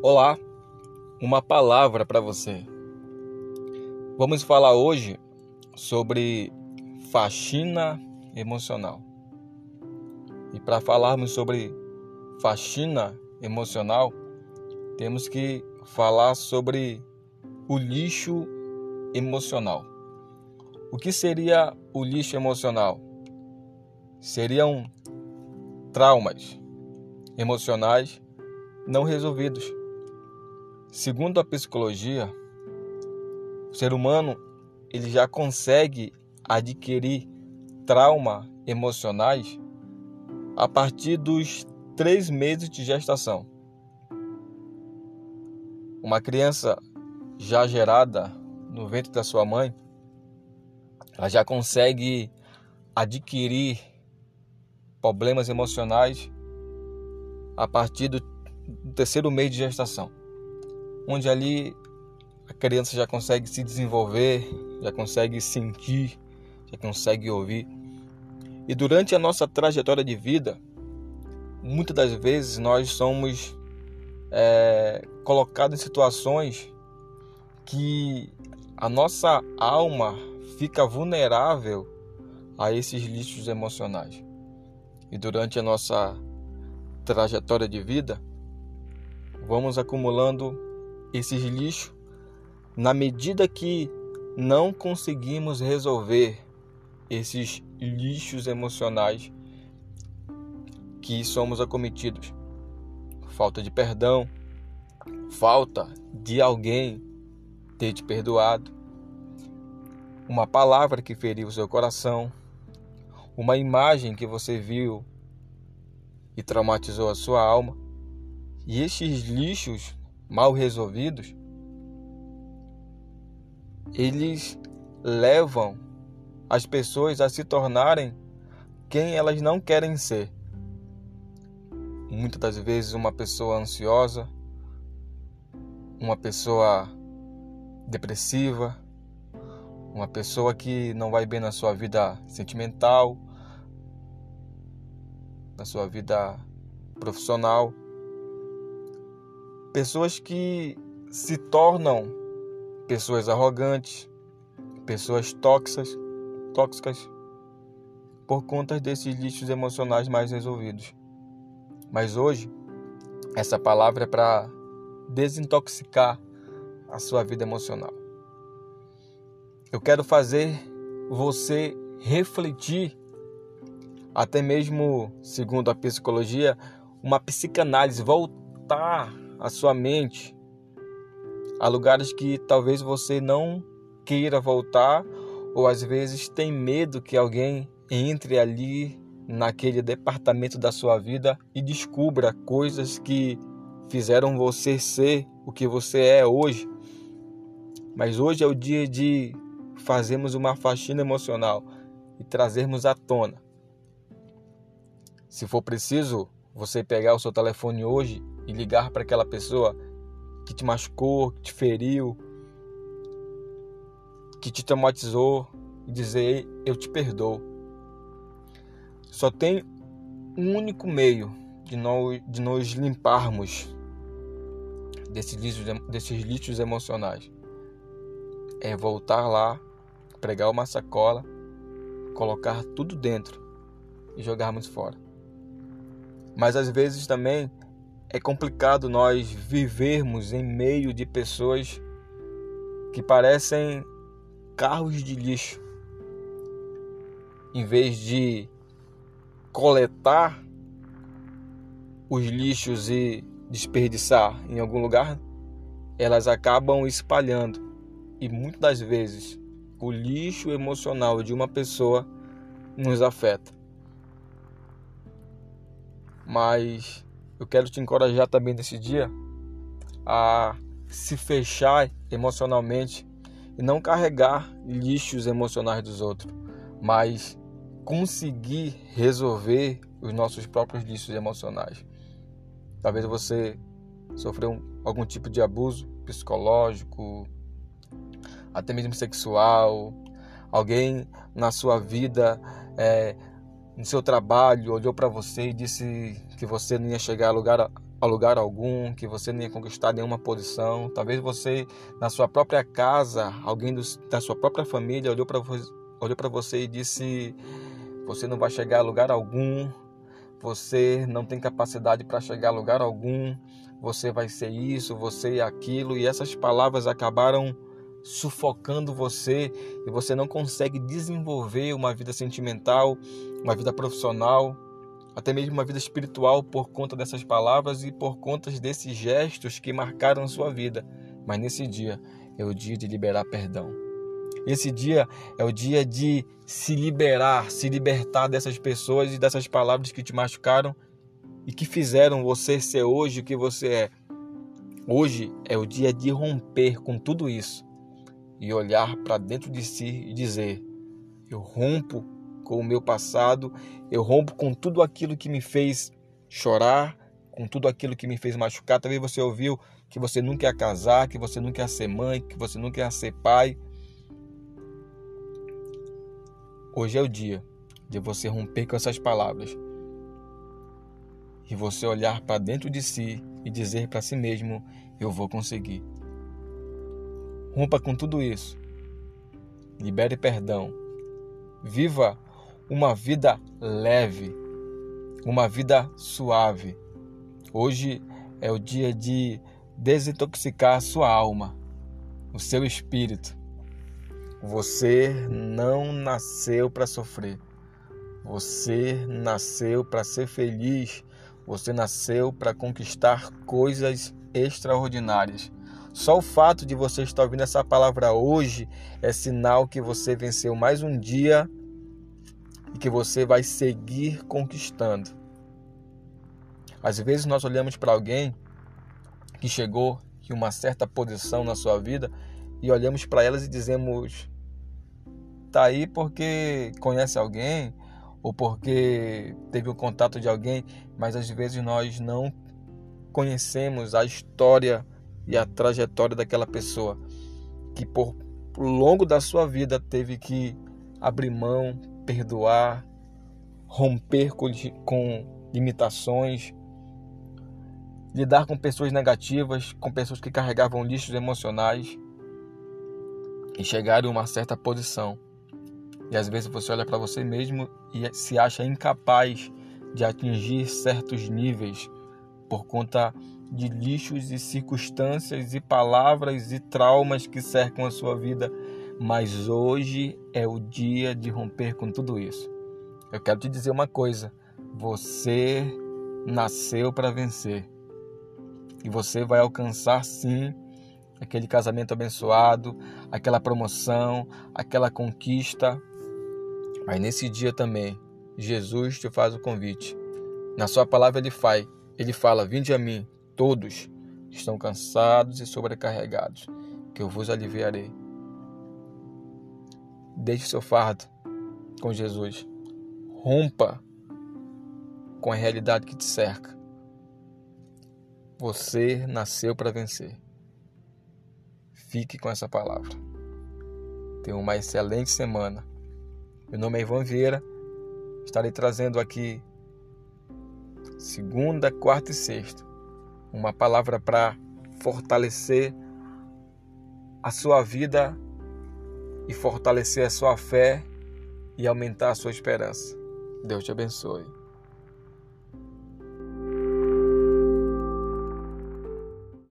Olá, uma palavra para você. Vamos falar hoje sobre faxina emocional. E para falarmos sobre faxina emocional, temos que falar sobre o lixo emocional. O que seria o lixo emocional? Seriam traumas emocionais não resolvidos. Segundo a psicologia, o ser humano ele já consegue adquirir trauma emocionais a partir dos três meses de gestação. Uma criança já gerada no ventre da sua mãe, ela já consegue adquirir problemas emocionais a partir do terceiro mês de gestação, onde ali a criança já consegue se desenvolver, já consegue sentir, já consegue ouvir. E durante a nossa trajetória de vida, muitas das vezes nós somos é, colocados em situações que a nossa alma fica vulnerável a esses lixos emocionais. E durante a nossa trajetória de vida, vamos acumulando esses lixos na medida que não conseguimos resolver esses lixos emocionais que somos acometidos. Falta de perdão, falta de alguém ter te perdoado, uma palavra que feriu o seu coração, uma imagem que você viu e traumatizou a sua alma. E estes lixos mal resolvidos, eles levam as pessoas a se tornarem quem elas não querem ser. Muitas das vezes uma pessoa ansiosa, uma pessoa depressiva, uma pessoa que não vai bem na sua vida sentimental, na sua vida profissional. Pessoas que se tornam pessoas arrogantes, pessoas tóxicas, tóxicas por conta desses lixos emocionais mais resolvidos. Mas hoje essa palavra é para desintoxicar a sua vida emocional. Eu quero fazer você refletir, até mesmo, segundo a psicologia, uma psicanálise, voltar a sua mente a lugares que talvez você não queira voltar ou às vezes tem medo que alguém entre ali naquele departamento da sua vida e descubra coisas que fizeram você ser o que você é hoje. Mas hoje é o dia de fazermos uma faxina emocional e trazermos à tona. Se for preciso, você pegar o seu telefone hoje e ligar para aquela pessoa que te machucou, que te feriu, que te traumatizou e dizer: Eu te perdoo. Só tem um único meio de nós, de nós limparmos desses lixos, desses lixos emocionais. É voltar lá, pregar uma sacola, colocar tudo dentro e jogarmos fora. Mas às vezes também é complicado nós vivermos em meio de pessoas que parecem carros de lixo. Em vez de coletar os lixos e desperdiçar em algum lugar, elas acabam espalhando. E muitas das vezes o lixo emocional de uma pessoa nos afeta. Mas eu quero te encorajar também nesse dia a se fechar emocionalmente e não carregar lixos emocionais dos outros, mas conseguir resolver os nossos próprios lixos emocionais. Talvez você sofreu algum tipo de abuso psicológico, até mesmo sexual. Alguém na sua vida, é, no seu trabalho, olhou para você e disse que você não ia chegar a lugar a lugar algum, que você nem ia conquistar nenhuma posição. Talvez você, na sua própria casa, alguém do, da sua própria família olhou para olhou você e disse: Você não vai chegar a lugar algum, você não tem capacidade para chegar a lugar algum, você vai ser isso, você é aquilo, e essas palavras acabaram sufocando você e você não consegue desenvolver uma vida sentimental, uma vida profissional, até mesmo uma vida espiritual por conta dessas palavras e por conta desses gestos que marcaram sua vida. Mas nesse dia é o dia de liberar perdão. Esse dia é o dia de se liberar, se libertar dessas pessoas e dessas palavras que te machucaram e que fizeram você ser hoje o que você é. Hoje é o dia de romper com tudo isso e olhar para dentro de si e dizer: Eu rompo com o meu passado, eu rompo com tudo aquilo que me fez chorar, com tudo aquilo que me fez machucar. Talvez você ouviu que você nunca ia casar, que você nunca ia ser mãe, que você nunca ia ser pai. Hoje é o dia de você romper com essas palavras e você olhar para dentro de si e dizer para si mesmo: Eu vou conseguir. Rompa com tudo isso. Libere perdão. Viva uma vida leve, uma vida suave. Hoje é o dia de desintoxicar a sua alma, o seu espírito. Você não nasceu para sofrer. Você nasceu para ser feliz. Você nasceu para conquistar coisas extraordinárias. Só o fato de você estar ouvindo essa palavra hoje é sinal que você venceu mais um dia e que você vai seguir conquistando. Às vezes nós olhamos para alguém que chegou em uma certa posição na sua vida e olhamos para elas e dizemos: tá aí porque conhece alguém ou porque teve um contato de alguém, mas às vezes nós não conhecemos a história e a trajetória daquela pessoa que por longo da sua vida teve que abrir mão, perdoar, romper com, com limitações, lidar com pessoas negativas, com pessoas que carregavam lixos emocionais e chegar em uma certa posição. E às vezes você olha para você mesmo e se acha incapaz de atingir certos níveis por conta de lixos e circunstâncias e palavras e traumas que cercam a sua vida, mas hoje é o dia de romper com tudo isso. Eu quero te dizer uma coisa: você nasceu para vencer. E você vai alcançar sim aquele casamento abençoado, aquela promoção, aquela conquista. Mas nesse dia também, Jesus te faz o convite. Na sua palavra ele faz, ele fala: "Vinde a mim, todos estão cansados e sobrecarregados, que eu vos aliviarei. Deixe seu fardo com Jesus. Rompa com a realidade que te cerca. Você nasceu para vencer. Fique com essa palavra. Tenha uma excelente semana. Meu nome é Ivan Vieira. Estarei trazendo aqui segunda, quarta e sexta uma palavra para fortalecer a sua vida e fortalecer a sua fé e aumentar a sua esperança. Deus te abençoe.